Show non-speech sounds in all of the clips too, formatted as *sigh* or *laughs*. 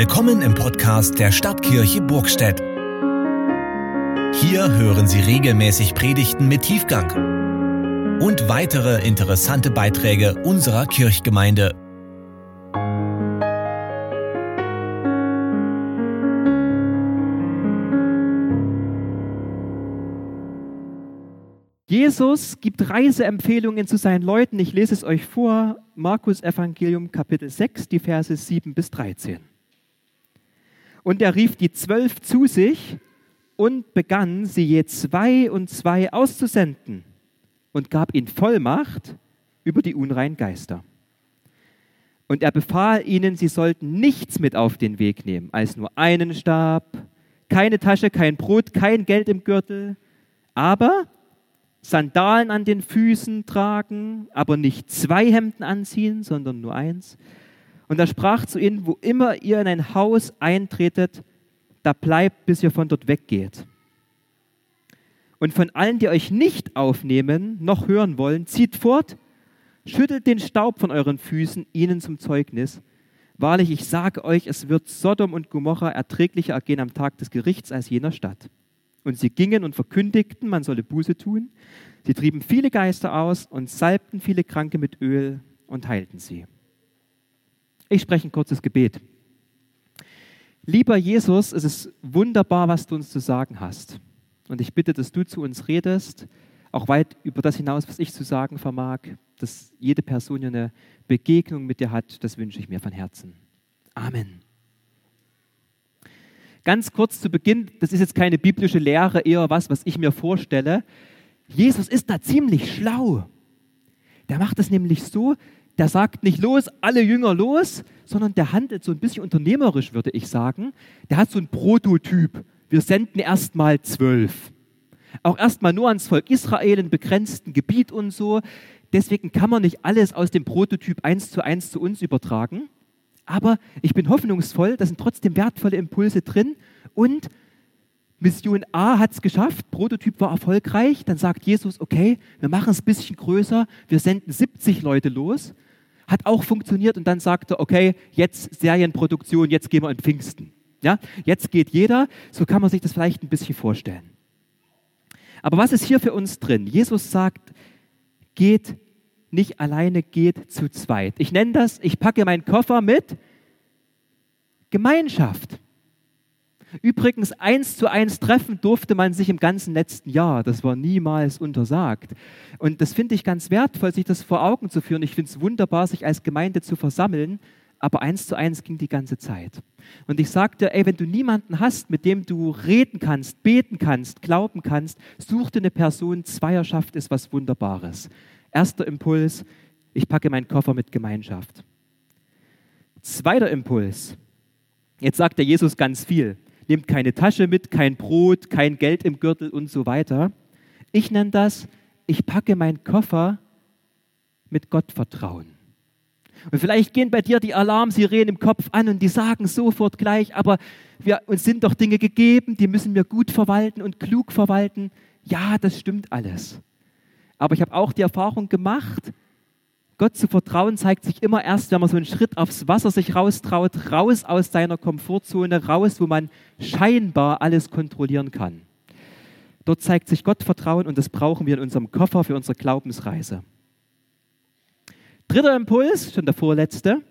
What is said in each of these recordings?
Willkommen im Podcast der Stadtkirche Burgstedt. Hier hören Sie regelmäßig Predigten mit Tiefgang und weitere interessante Beiträge unserer Kirchgemeinde. Jesus gibt Reiseempfehlungen zu seinen Leuten. Ich lese es euch vor. Markus Evangelium Kapitel 6, die Verse 7 bis 13. Und er rief die zwölf zu sich und begann, sie je zwei und zwei auszusenden und gab ihnen Vollmacht über die unreinen Geister. Und er befahl ihnen, sie sollten nichts mit auf den Weg nehmen, als nur einen Stab, keine Tasche, kein Brot, kein Geld im Gürtel, aber Sandalen an den Füßen tragen, aber nicht zwei Hemden anziehen, sondern nur eins. Und er sprach zu ihnen, wo immer ihr in ein Haus eintretet, da bleibt, bis ihr von dort weggeht. Und von allen, die euch nicht aufnehmen, noch hören wollen, zieht fort, schüttelt den Staub von euren Füßen ihnen zum Zeugnis. Wahrlich, ich sage euch, es wird Sodom und Gomorra erträglicher ergehen am Tag des Gerichts als jener Stadt. Und sie gingen und verkündigten, man solle Buße tun. Sie trieben viele Geister aus und salbten viele Kranke mit Öl und heilten sie. Ich spreche ein kurzes Gebet. Lieber Jesus, es ist wunderbar, was du uns zu sagen hast. Und ich bitte, dass du zu uns redest, auch weit über das hinaus, was ich zu sagen vermag, dass jede Person eine Begegnung mit dir hat, das wünsche ich mir von Herzen. Amen. Ganz kurz zu Beginn, das ist jetzt keine biblische Lehre, eher was, was ich mir vorstelle. Jesus ist da ziemlich schlau. Der macht es nämlich so, der sagt nicht los, alle Jünger los, sondern der handelt so ein bisschen unternehmerisch, würde ich sagen. Der hat so ein Prototyp. Wir senden erstmal zwölf. Auch erstmal nur ans Volk Israel in begrenzten Gebiet und so. Deswegen kann man nicht alles aus dem Prototyp eins zu eins zu uns übertragen. Aber ich bin hoffnungsvoll, da sind trotzdem wertvolle Impulse drin. Und Mission A hat es geschafft, Prototyp war erfolgreich. Dann sagt Jesus, okay, wir machen es ein bisschen größer, wir senden 70 Leute los hat auch funktioniert und dann sagte, okay, jetzt Serienproduktion, jetzt gehen wir in Pfingsten. Ja, jetzt geht jeder, so kann man sich das vielleicht ein bisschen vorstellen. Aber was ist hier für uns drin? Jesus sagt, geht nicht alleine, geht zu zweit. Ich nenne das, ich packe meinen Koffer mit Gemeinschaft. Übrigens, eins zu eins treffen durfte man sich im ganzen letzten Jahr. Das war niemals untersagt. Und das finde ich ganz wertvoll, sich das vor Augen zu führen. Ich finde es wunderbar, sich als Gemeinde zu versammeln. Aber eins zu eins ging die ganze Zeit. Und ich sagte, ey, wenn du niemanden hast, mit dem du reden kannst, beten kannst, glauben kannst, such dir eine Person. Zweierschaft ist was Wunderbares. Erster Impuls, ich packe meinen Koffer mit Gemeinschaft. Zweiter Impuls, jetzt sagt der Jesus ganz viel nehmt keine Tasche mit, kein Brot, kein Geld im Gürtel und so weiter. Ich nenne das, ich packe meinen Koffer mit Gottvertrauen. Und vielleicht gehen bei dir die Alarmsirenen im Kopf an und die sagen sofort gleich, aber wir, uns sind doch Dinge gegeben, die müssen wir gut verwalten und klug verwalten. Ja, das stimmt alles. Aber ich habe auch die Erfahrung gemacht, Gott zu vertrauen zeigt sich immer erst, wenn man so einen Schritt aufs Wasser sich raustraut, raus aus seiner Komfortzone, raus, wo man scheinbar alles kontrollieren kann. Dort zeigt sich Gott Vertrauen und das brauchen wir in unserem Koffer für unsere Glaubensreise. Dritter Impuls, schon der vorletzte.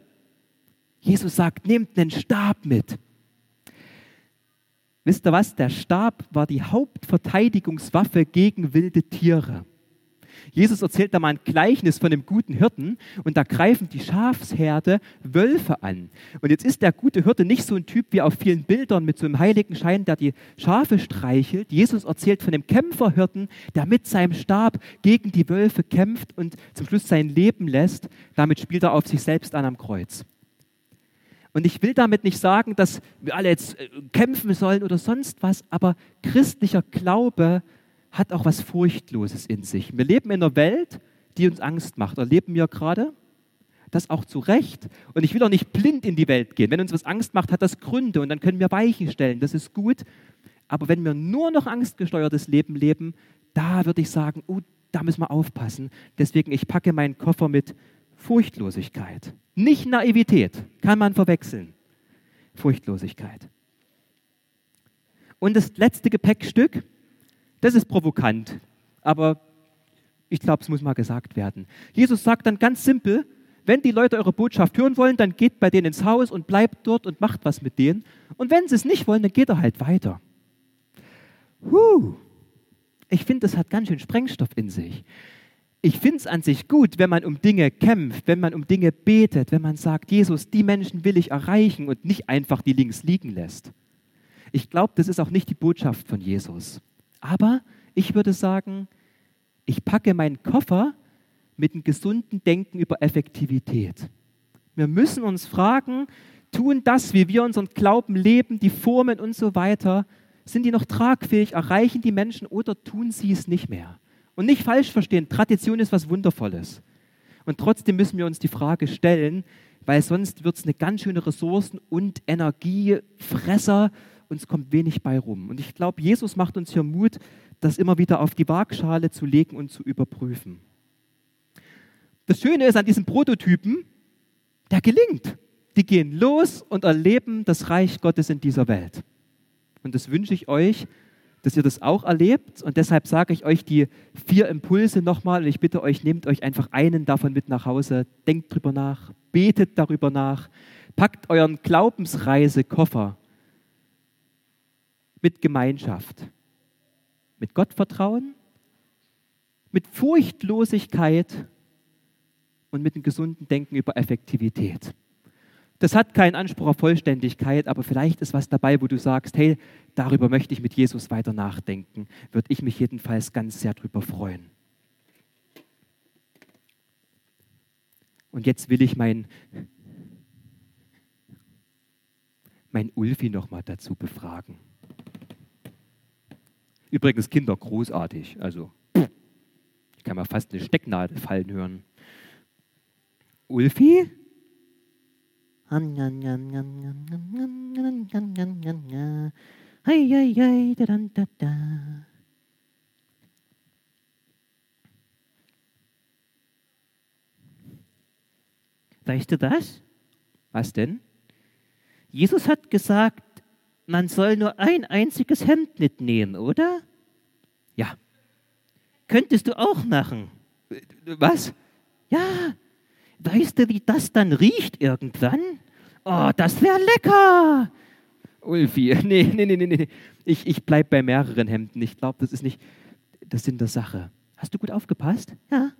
Jesus sagt, nehmt einen Stab mit. Wisst ihr was? Der Stab war die Hauptverteidigungswaffe gegen wilde Tiere. Jesus erzählt da mal ein Gleichnis von dem guten Hirten und da greifen die Schafsherde Wölfe an. Und jetzt ist der gute Hirte nicht so ein Typ wie auf vielen Bildern mit so einem heiligen Schein, der die Schafe streichelt. Jesus erzählt von dem Kämpferhirten, der mit seinem Stab gegen die Wölfe kämpft und zum Schluss sein Leben lässt. Damit spielt er auf sich selbst an am Kreuz. Und ich will damit nicht sagen, dass wir alle jetzt äh, kämpfen sollen oder sonst was, aber christlicher Glaube hat auch was Furchtloses in sich. Wir leben in einer Welt, die uns Angst macht. Erleben wir gerade? Das auch zu Recht. Und ich will auch nicht blind in die Welt gehen. Wenn uns was Angst macht, hat das Gründe und dann können wir Weichen stellen. Das ist gut. Aber wenn wir nur noch angstgesteuertes Leben leben, da würde ich sagen, oh, da müssen wir aufpassen. Deswegen, ich packe meinen Koffer mit Furchtlosigkeit. Nicht Naivität, kann man verwechseln. Furchtlosigkeit. Und das letzte Gepäckstück, das ist provokant, aber ich glaube, es muss mal gesagt werden. Jesus sagt dann ganz simpel, wenn die Leute eure Botschaft hören wollen, dann geht bei denen ins Haus und bleibt dort und macht was mit denen. Und wenn sie es nicht wollen, dann geht er halt weiter. Huh. Ich finde, das hat ganz schön Sprengstoff in sich. Ich finde es an sich gut, wenn man um Dinge kämpft, wenn man um Dinge betet, wenn man sagt, Jesus, die Menschen will ich erreichen und nicht einfach die links liegen lässt. Ich glaube, das ist auch nicht die Botschaft von Jesus. Aber ich würde sagen, ich packe meinen Koffer mit einem gesunden Denken über Effektivität. Wir müssen uns fragen, tun das, wie wir unseren Glauben leben, die Formen und so weiter, sind die noch tragfähig, erreichen die Menschen oder tun sie es nicht mehr? Und nicht falsch verstehen, Tradition ist was Wundervolles. Und trotzdem müssen wir uns die Frage stellen, weil sonst wird es eine ganz schöne Ressourcen- und Energiefresser und es kommt wenig bei rum. Und ich glaube, Jesus macht uns hier Mut, das immer wieder auf die Waagschale zu legen und zu überprüfen. Das Schöne ist an diesen Prototypen, der gelingt. Die gehen los und erleben das Reich Gottes in dieser Welt. Und das wünsche ich euch, dass ihr das auch erlebt. Und deshalb sage ich euch die vier Impulse nochmal. Und ich bitte euch, nehmt euch einfach einen davon mit nach Hause. Denkt drüber nach, betet darüber nach, packt euren Glaubensreisekoffer mit Gemeinschaft, mit Gottvertrauen, mit Furchtlosigkeit und mit einem gesunden Denken über Effektivität. Das hat keinen Anspruch auf Vollständigkeit, aber vielleicht ist was dabei, wo du sagst, hey, darüber möchte ich mit Jesus weiter nachdenken. Würde ich mich jedenfalls ganz sehr darüber freuen. Und jetzt will ich mein, mein Ulfi nochmal dazu befragen. Übrigens Kinder großartig, also ich kann mal fast eine Stecknadel fallen hören. Ulfi? Weißt du das? Was denn? Jesus hat gesagt, man soll nur ein einziges Hemd mitnehmen, oder? Ja. Könntest du auch machen. Was? Ja. Weißt du, wie das dann riecht irgendwann? Oh, das wäre lecker. Ulfi, *laughs* nee, nee, nee, nee. Ich, ich bleib bei mehreren Hemden. Ich glaube, das ist nicht das Sinn der Sache. Hast du gut aufgepasst? Ja.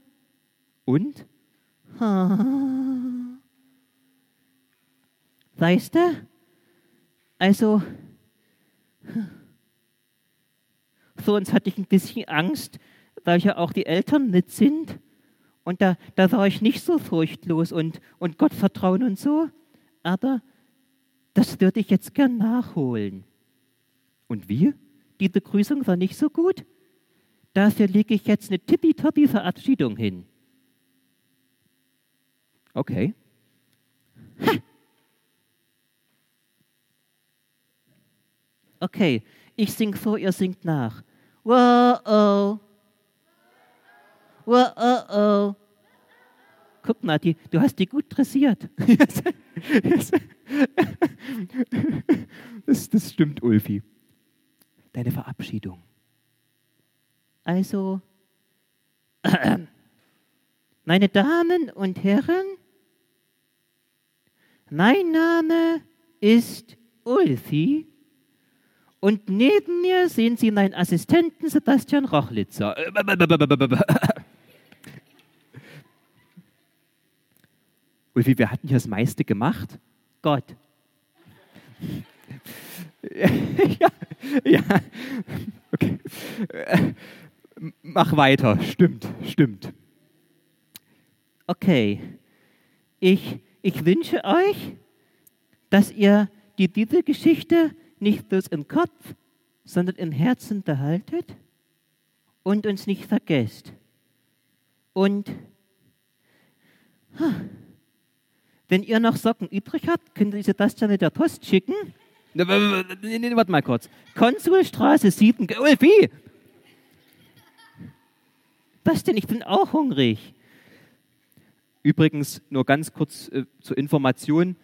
Und? Weißt du? Also, für uns hatte ich ein bisschen Angst, weil ja auch die Eltern mit sind. Und da, da war ich nicht so furchtlos und, und Gottvertrauen und so. Aber das würde ich jetzt gern nachholen. Und wie? Die Begrüßung war nicht so gut? Dafür lege ich jetzt eine tippitoppi Verabschiedung hin. Okay. Ha! Okay, ich sing vor, ihr singt nach. Wow, wow, Guck mal, die, du hast die gut dressiert. das, das stimmt, Ulfi. Deine Verabschiedung. Also, meine Damen und Herren, mein Name ist Ulfi und neben mir sehen Sie meinen Assistenten Sebastian Rochlitzer. *laughs* Ulfi, wer hat denn hier das meiste gemacht? Gott. *laughs* ja, ja, okay. Mach weiter, stimmt, stimmt. Okay, ich, ich wünsche euch, dass ihr die Bibelgeschichte nicht bloß im Kopf, sondern im Herzen behaltet und uns nicht vergesst. Und wenn ihr noch Socken übrig habt, könnt ihr das dann mit der Post schicken. Warte mal kurz. Konsulstraße 7, Ulfi! Was denn? Ich bin auch hungrig. Übrigens, nur ganz kurz äh, zur Information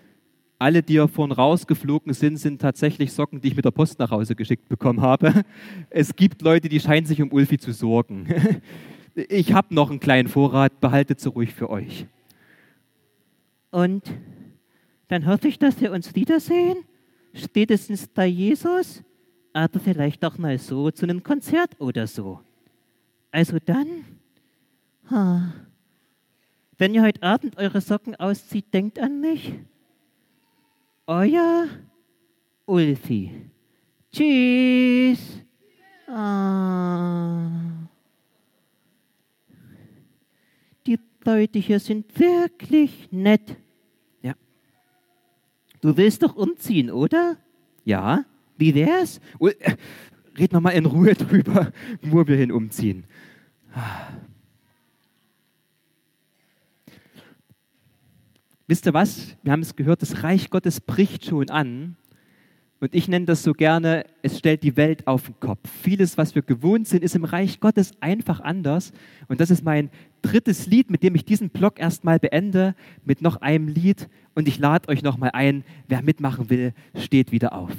alle, die hier vorhin rausgeflogen sind, sind tatsächlich Socken, die ich mit der Post nach Hause geschickt bekommen habe. Es gibt Leute, die scheinen sich um Ulfi zu sorgen. *laughs* Ich habe noch einen kleinen Vorrat, behaltet sie ruhig für euch. Und dann hoffe ich, dass wir uns wiedersehen, spätestens bei Jesus, aber vielleicht auch mal so zu einem Konzert oder so. Also dann, wenn ihr heute Abend eure Socken auszieht, denkt an mich. Euer Ulfi. Tschüss. Ah. Die Leute hier sind wirklich nett. Ja. Du willst doch umziehen, oder? Ja? Wie wär's? Red noch mal in Ruhe *laughs* drüber, wo wir hin Wisst ihr was? Wir haben es gehört, das Reich Gottes bricht schon an. Und ich nenne das so gerne, es stellt die Welt auf den Kopf. Vieles, was wir gewohnt sind, ist im Reich Gottes einfach anders. Und das ist mein drittes Lied, mit dem ich diesen Blog erstmal beende, mit noch einem Lied. Und ich lade euch nochmal ein, wer mitmachen will, steht wieder auf.